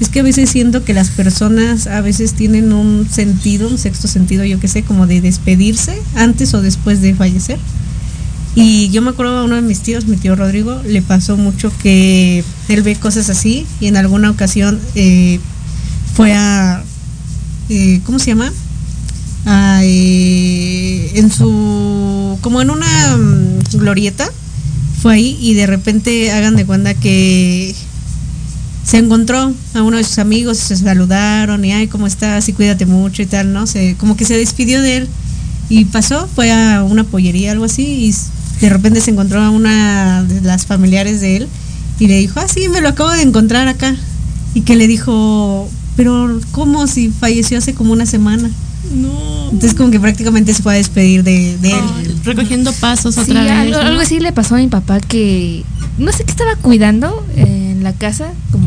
es que a veces siento que las personas a veces tienen un sentido, un sexto sentido, yo qué sé, como de despedirse antes o después de fallecer. Y yo me acuerdo a uno de mis tíos, mi tío Rodrigo, le pasó mucho que él ve cosas así y en alguna ocasión eh, fue a, eh, ¿cómo se llama? Eh, en su, como en una mm, glorieta, fue ahí y de repente hagan de cuenta que se encontró a uno de sus amigos, se saludaron y ay, ¿cómo estás? Y cuídate mucho y tal, ¿no? Se, como que se despidió de él y pasó, fue a una pollería, algo así, y de repente se encontró a una de las familiares de él y le dijo, ah, sí, me lo acabo de encontrar acá. Y que le dijo, pero ¿cómo si falleció hace como una semana? No. Entonces como que prácticamente se fue a despedir de, de él. Ay, recogiendo pasos Sí, otra vez. algo, ¿no? algo así le pasó a mi papá que no sé qué estaba cuidando en en la casa, como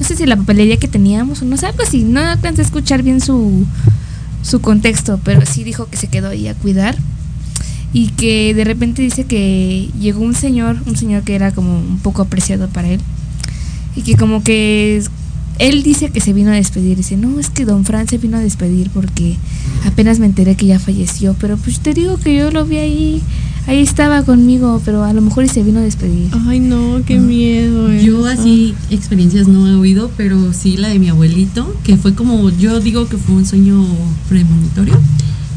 no sé si la papelería que teníamos o no sé, algo así. No alcancé a escuchar bien su, su contexto, pero sí dijo que se quedó ahí a cuidar y que de repente dice que llegó un señor, un señor que era como un poco apreciado para él y que como que él dice que se vino a despedir, dice, no, es que don Fran se vino a despedir porque apenas me enteré que ya falleció, pero pues te digo que yo lo vi ahí, ahí estaba conmigo, pero a lo mejor y se vino a despedir. Ay, no, qué miedo. eh. Yo así experiencias no he oído, pero sí la de mi abuelito, que fue como, yo digo que fue un sueño premonitorio.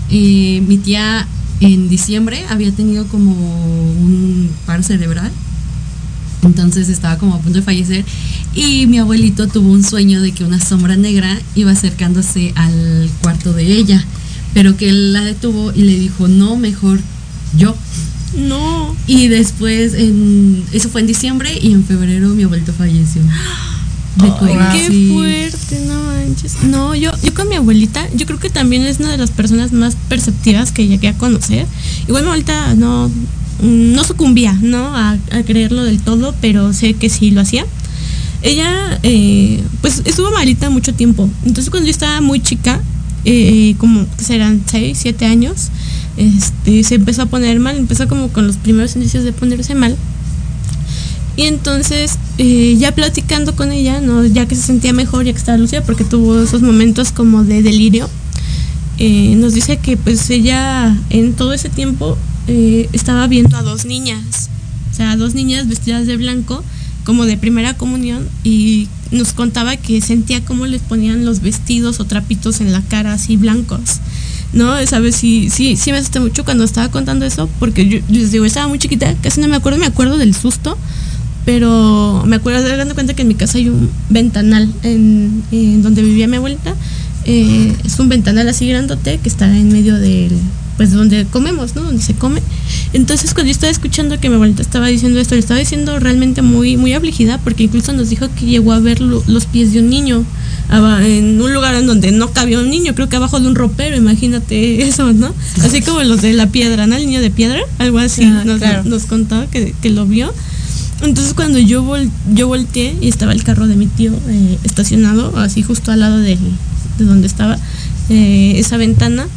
Eh, mi tía en diciembre había tenido como un paro cerebral, entonces estaba como a punto de fallecer y mi abuelito tuvo un sueño de que una sombra negra iba acercándose al cuarto de ella, pero que él la detuvo y le dijo, no, mejor yo. No. Y después, en, eso fue en diciembre y en febrero mi abuelito falleció. De COVID, qué sí. fuerte, no manches. No, yo, yo con mi abuelita, yo creo que también es una de las personas más perceptivas que llegué a conocer. Igual mi abuelita no, no sucumbía, ¿no? A, a creerlo del todo, pero sé que sí lo hacía. Ella, eh, pues estuvo malita mucho tiempo. Entonces cuando yo estaba muy chica, eh, como que serán 6, 7 años, este, se empezó a poner mal, empezó como con los primeros indicios de ponerse mal. Y entonces, eh, ya platicando con ella, ya que se sentía mejor, ya que estaba lucida, porque tuvo esos momentos como de delirio, eh, nos dice que pues ella en todo ese tiempo eh, estaba viendo a dos niñas, o sea, dos niñas vestidas de blanco, como de primera comunión, y nos contaba que sentía cómo les ponían los vestidos o trapitos en la cara así blancos. ¿No? Esa vez sí, sí, sí me asusté mucho cuando estaba contando eso, porque yo les digo, estaba muy chiquita, casi no me acuerdo, me acuerdo del susto, pero me acuerdo de dando cuenta que en mi casa hay un ventanal en, en donde vivía mi abuelita. eh, es un ventanal así grandote que está en medio del, pues donde comemos, ¿no? Donde se come. Entonces cuando yo estaba escuchando que mi abuelita estaba diciendo esto, le estaba diciendo realmente muy, muy afligida, porque incluso nos dijo que llegó a ver lo- los pies de un niño en un lugar en donde no cabía un niño, creo que abajo de un ropero, imagínate eso, ¿no? Así como los de la piedra, ¿no? El niño de piedra, algo así, Ah, nos, claro. nos contaba que, que lo vio. Entonces cuando yo, vol- yo volteé y estaba el carro de mi tío eh, estacionado, así justo al lado de, de donde estaba eh, esa ventana,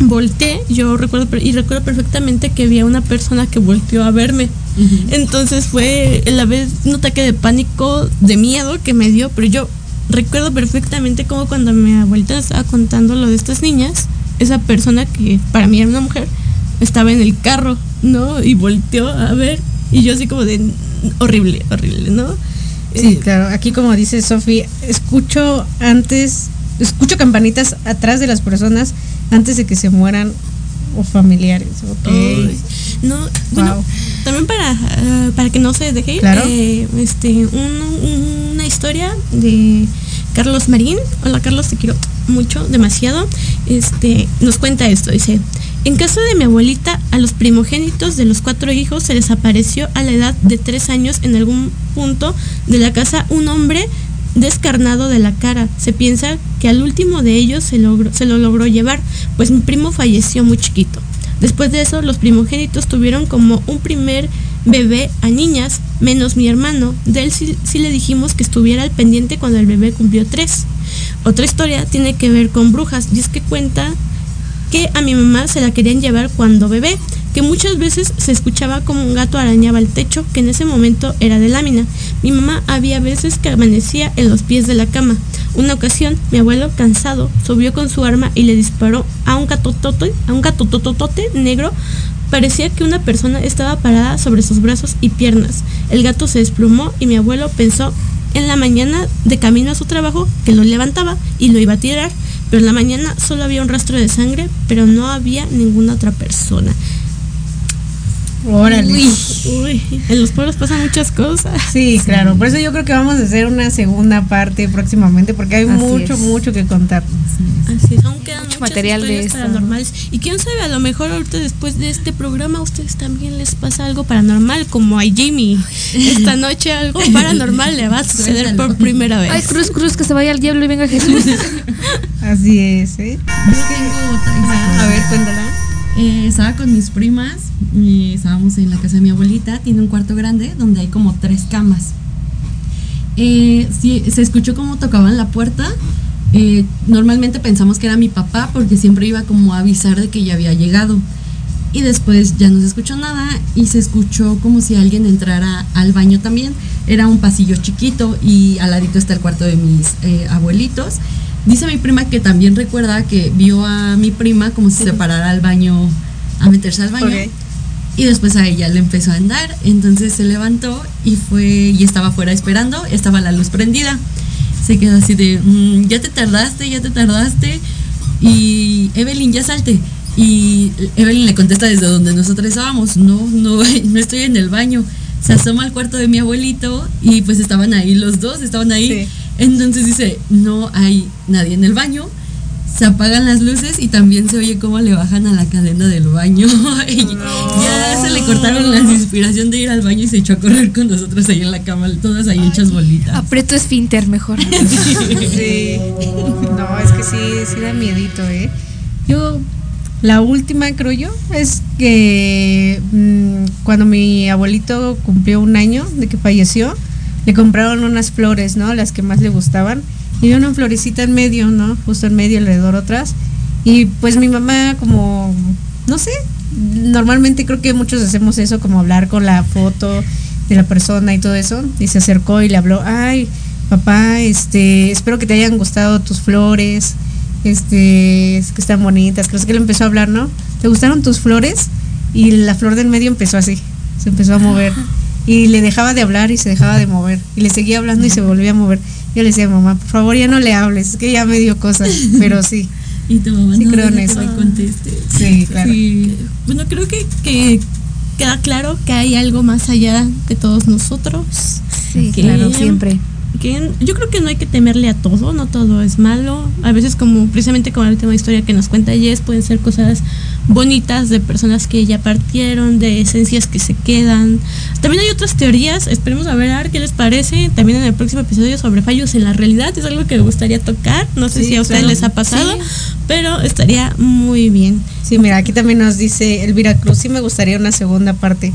volteé, yo recuerdo y recuerdo perfectamente que había una persona que volteó a verme. Entonces fue la vez un ataque de pánico, de miedo que me dio, pero yo recuerdo perfectamente como cuando mi abuelita estaba contando lo de estas niñas, esa persona que para mí era una mujer, estaba en el carro, ¿no? Y volteó a ver y yo así como de horrible, horrible, ¿no? Sí, Eh, claro. Aquí como dice Sofi, escucho antes, escucho campanitas atrás de las personas antes de que se mueran o familiares. Ok. Ay, no, bueno, Wow. también para, ah, para que no se deje ir, Claro. eh, este, un- una historia de Carlos Marín. Hola Carlos, te quiero mucho, demasiado. Este, nos cuenta esto, dice, en caso de mi abuelita, a los primogénitos de los cuatro hijos se les apareció a la edad de tres años en algún punto de la casa un hombre descarnado de la cara. Se piensa que al último de ellos se, se lo logró llevar, pues mi primo falleció muy chiquito. Después de eso, los primogénitos tuvieron como un primer bebé a niñas, menos mi hermano. De él sí le dijimos que estuviera al pendiente cuando el bebé cumplió tres. Otra historia tiene que ver con brujas, y es que cuenta que a mi mamá se la querían llevar cuando bebé, que muchas veces se escuchaba como un gato arañaba el techo, que en ese momento era de lámina. Mi mamá había veces que amanecía en los pies de la cama. Una ocasión, mi abuelo, cansado, subió con su arma y le disparó a un gatotote, a un gatototote negro. Parecía que una persona estaba parada sobre sus brazos y piernas. El gato se desplumó y mi abuelo pensó en la mañana de camino a su trabajo que lo levantaba y lo iba a tirar, pero en la mañana solo había un rastro de sangre, pero no había ninguna otra persona. Órale. Uy, uy, en los pueblos pasan muchas cosas. Sí, claro. Por eso yo creo que vamos a hacer una segunda parte próximamente porque hay Así mucho, es. mucho que contar. Así es, aún quedan Mucho material de paranormales. Y quién sabe, a lo mejor ahorita después de este programa a ustedes también les pasa algo paranormal, como a Jamie. Esta noche algo paranormal le va a suceder por primera vez. Ay, cruz, cruz, que se vaya al diablo y venga Jesús. Así es, ¿eh? Yo tengo otra historia. A ver, cuéntala. Eh, estaba con mis primas y estábamos en la casa de mi abuelita. Tiene un cuarto grande donde hay como tres camas. eh, se escuchó cómo tocaban la puerta. Eh, normalmente pensamos que era mi papá porque siempre iba como a avisar de que ya había llegado. Y después ya no se escuchó nada y se escuchó como si alguien entrara al baño también. Era un pasillo chiquito y al ladito está el cuarto de mis eh, abuelitos. Dice mi prima que también recuerda que vio a mi prima como si se parara al baño, a meterse al baño. Y después a ella le empezó a andar, entonces se levantó y fue y estaba afuera esperando, estaba la luz prendida. Se quedó así de, "Mm, ya te tardaste, ya te tardaste. Y Evelyn, ya salte. Y Evelyn le contesta desde donde nosotros estábamos, no, no, no estoy en el baño. Se asoma al cuarto de mi abuelito y pues estaban ahí los dos, estaban ahí. Sí. Entonces dice, no hay nadie en el baño. Se apagan las luces y también se oye cómo le bajan a la cadena del baño. Y Ya se le cortaron la inspiración de ir al baño y se echó a correr con nosotros ahí en la cama, todas ahí hechas bolitas. Aprieto esfínter mejor. Sí. No, es que sí, sí da miedito, ¿eh? Yo, la última, creo yo, es que mm, cuando mi abuelito cumplió un año de que falleció, le compraron unas flores, ¿no? Las que más le gustaban. Y una florecita en medio, ¿no? Justo en medio, alrededor otras. Y pues mi mamá, como, no sé, normalmente creo que muchos hacemos eso, como hablar con la foto de la persona y todo eso. Y se acercó y le habló, ay, papá, este, espero que te hayan gustado tus flores, este, es que están bonitas, creo que le empezó a hablar, ¿no? ¿Te gustaron tus flores? Y la flor del medio empezó así, se empezó a mover. Y le dejaba de hablar y se dejaba de mover. Y le seguía hablando y se volvía a mover. Yo le decía, mamá, por favor ya no le hables, es que ya me dio cosas, pero sí. Y tu mamá Sí no creo en eso. Sí, claro. Sí. Bueno, creo que, que queda claro que hay algo más allá de todos nosotros. Sí, Que- claro, siempre. que yo creo que no hay que temerle a todo, no todo es malo. A veces como precisamente como la última historia que nos cuenta Jess, pueden ser cosas bonitas de personas que ya partieron, de esencias que se quedan. También hay otras teorías, esperemos a ver, a ver qué les parece. También en el próximo episodio sobre fallos en la realidad, es algo que me gustaría tocar. No sé Sí, si a ustedes les ha pasado, pero estaría muy bien. Sí, mira, aquí también nos dice Elvira Cruz, sí me gustaría una segunda parte.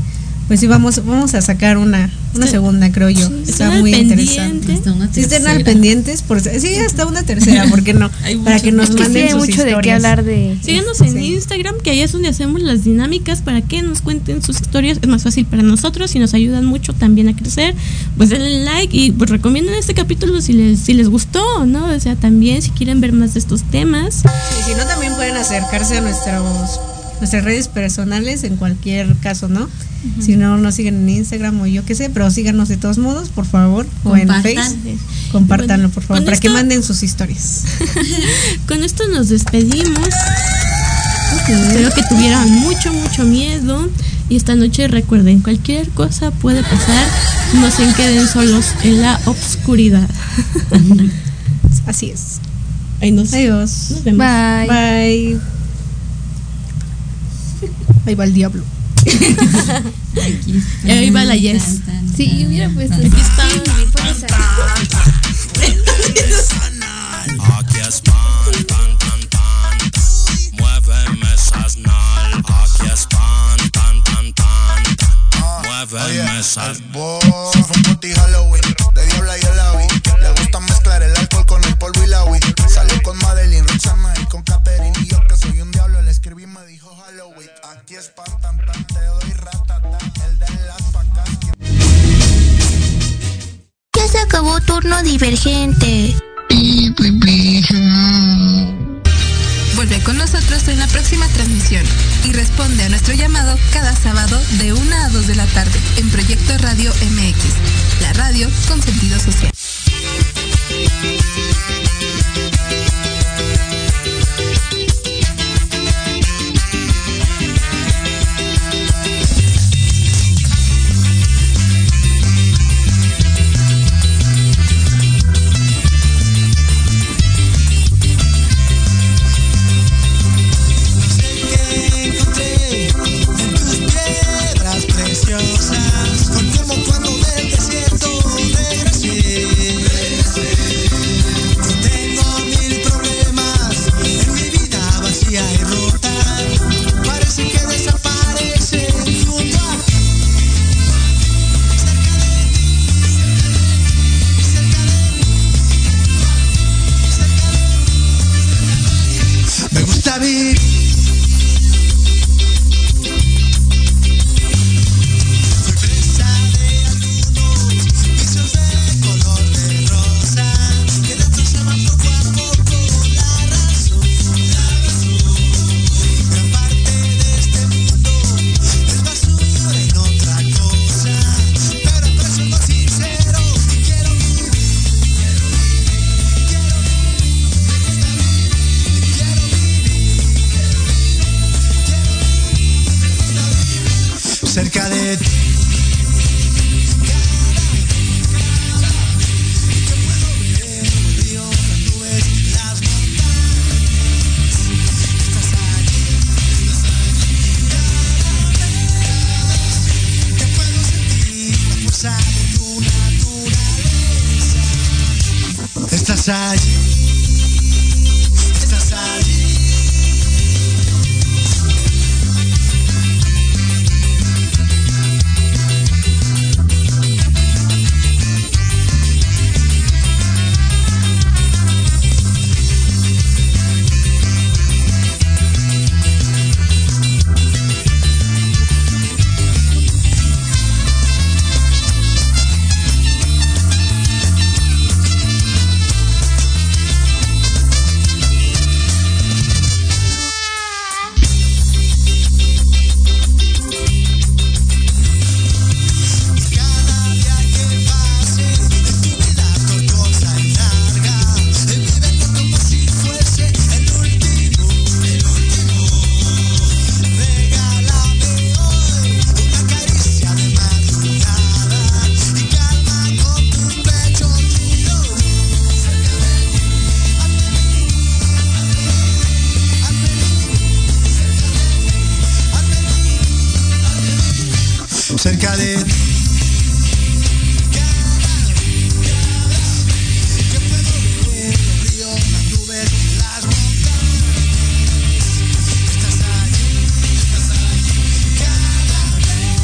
Pues sí, vamos, vamos a sacar una, una Sí. segunda, creo yo. Sí, Está están muy interesante. Hasta una Sí, estén al pendientes, por, sí, hasta una tercera, ¿por qué no? Hay Para mucho, que nos Es que sí manden sus mucho de qué hablar de. Síganos en Sí. Instagram, que ahí es donde hacemos las dinámicas para que nos cuenten sus historias. Es más fácil para nosotros y nos ayudan mucho también a crecer. Pues denle like y pues recomienden este capítulo si les, si les gustó, ¿no? O sea, también si quieren ver más de estos temas. Sí, si no, también pueden acercarse a nuestros, nuestras redes personales en cualquier caso, ¿no? Si no, nos siguen en Instagram o yo qué sé, pero síganos de todos modos, por favor, o en. Facebook. Compártanlo, por favor, para que manden sus historias. Con esto nos despedimos. Espero que tuvieran mucho, mucho miedo. Y esta noche recuerden, cualquier cosa puede pasar. No se queden solos en la obscuridad. Así es. Nos, Adiós. nos vemos. Bye. Bye. Ahí va el diablo. Aquí está. Ahí va la Yes. Tan, tan, Sí, tan, hubiera puesto. tan. Aquí está. Aquí es pan, tan, tan, tan. Muéveme esas nal. Aquí es pan, tan, tan, tan. Muéveme esas Si fue un puti Halloween, de diabla y la acabó turno divergente. Vuelve con nosotros en la próxima transmisión y responde a nuestro llamado cada sábado de 1 a 2 de la tarde en Proyecto Radio MX, la radio con sentido social.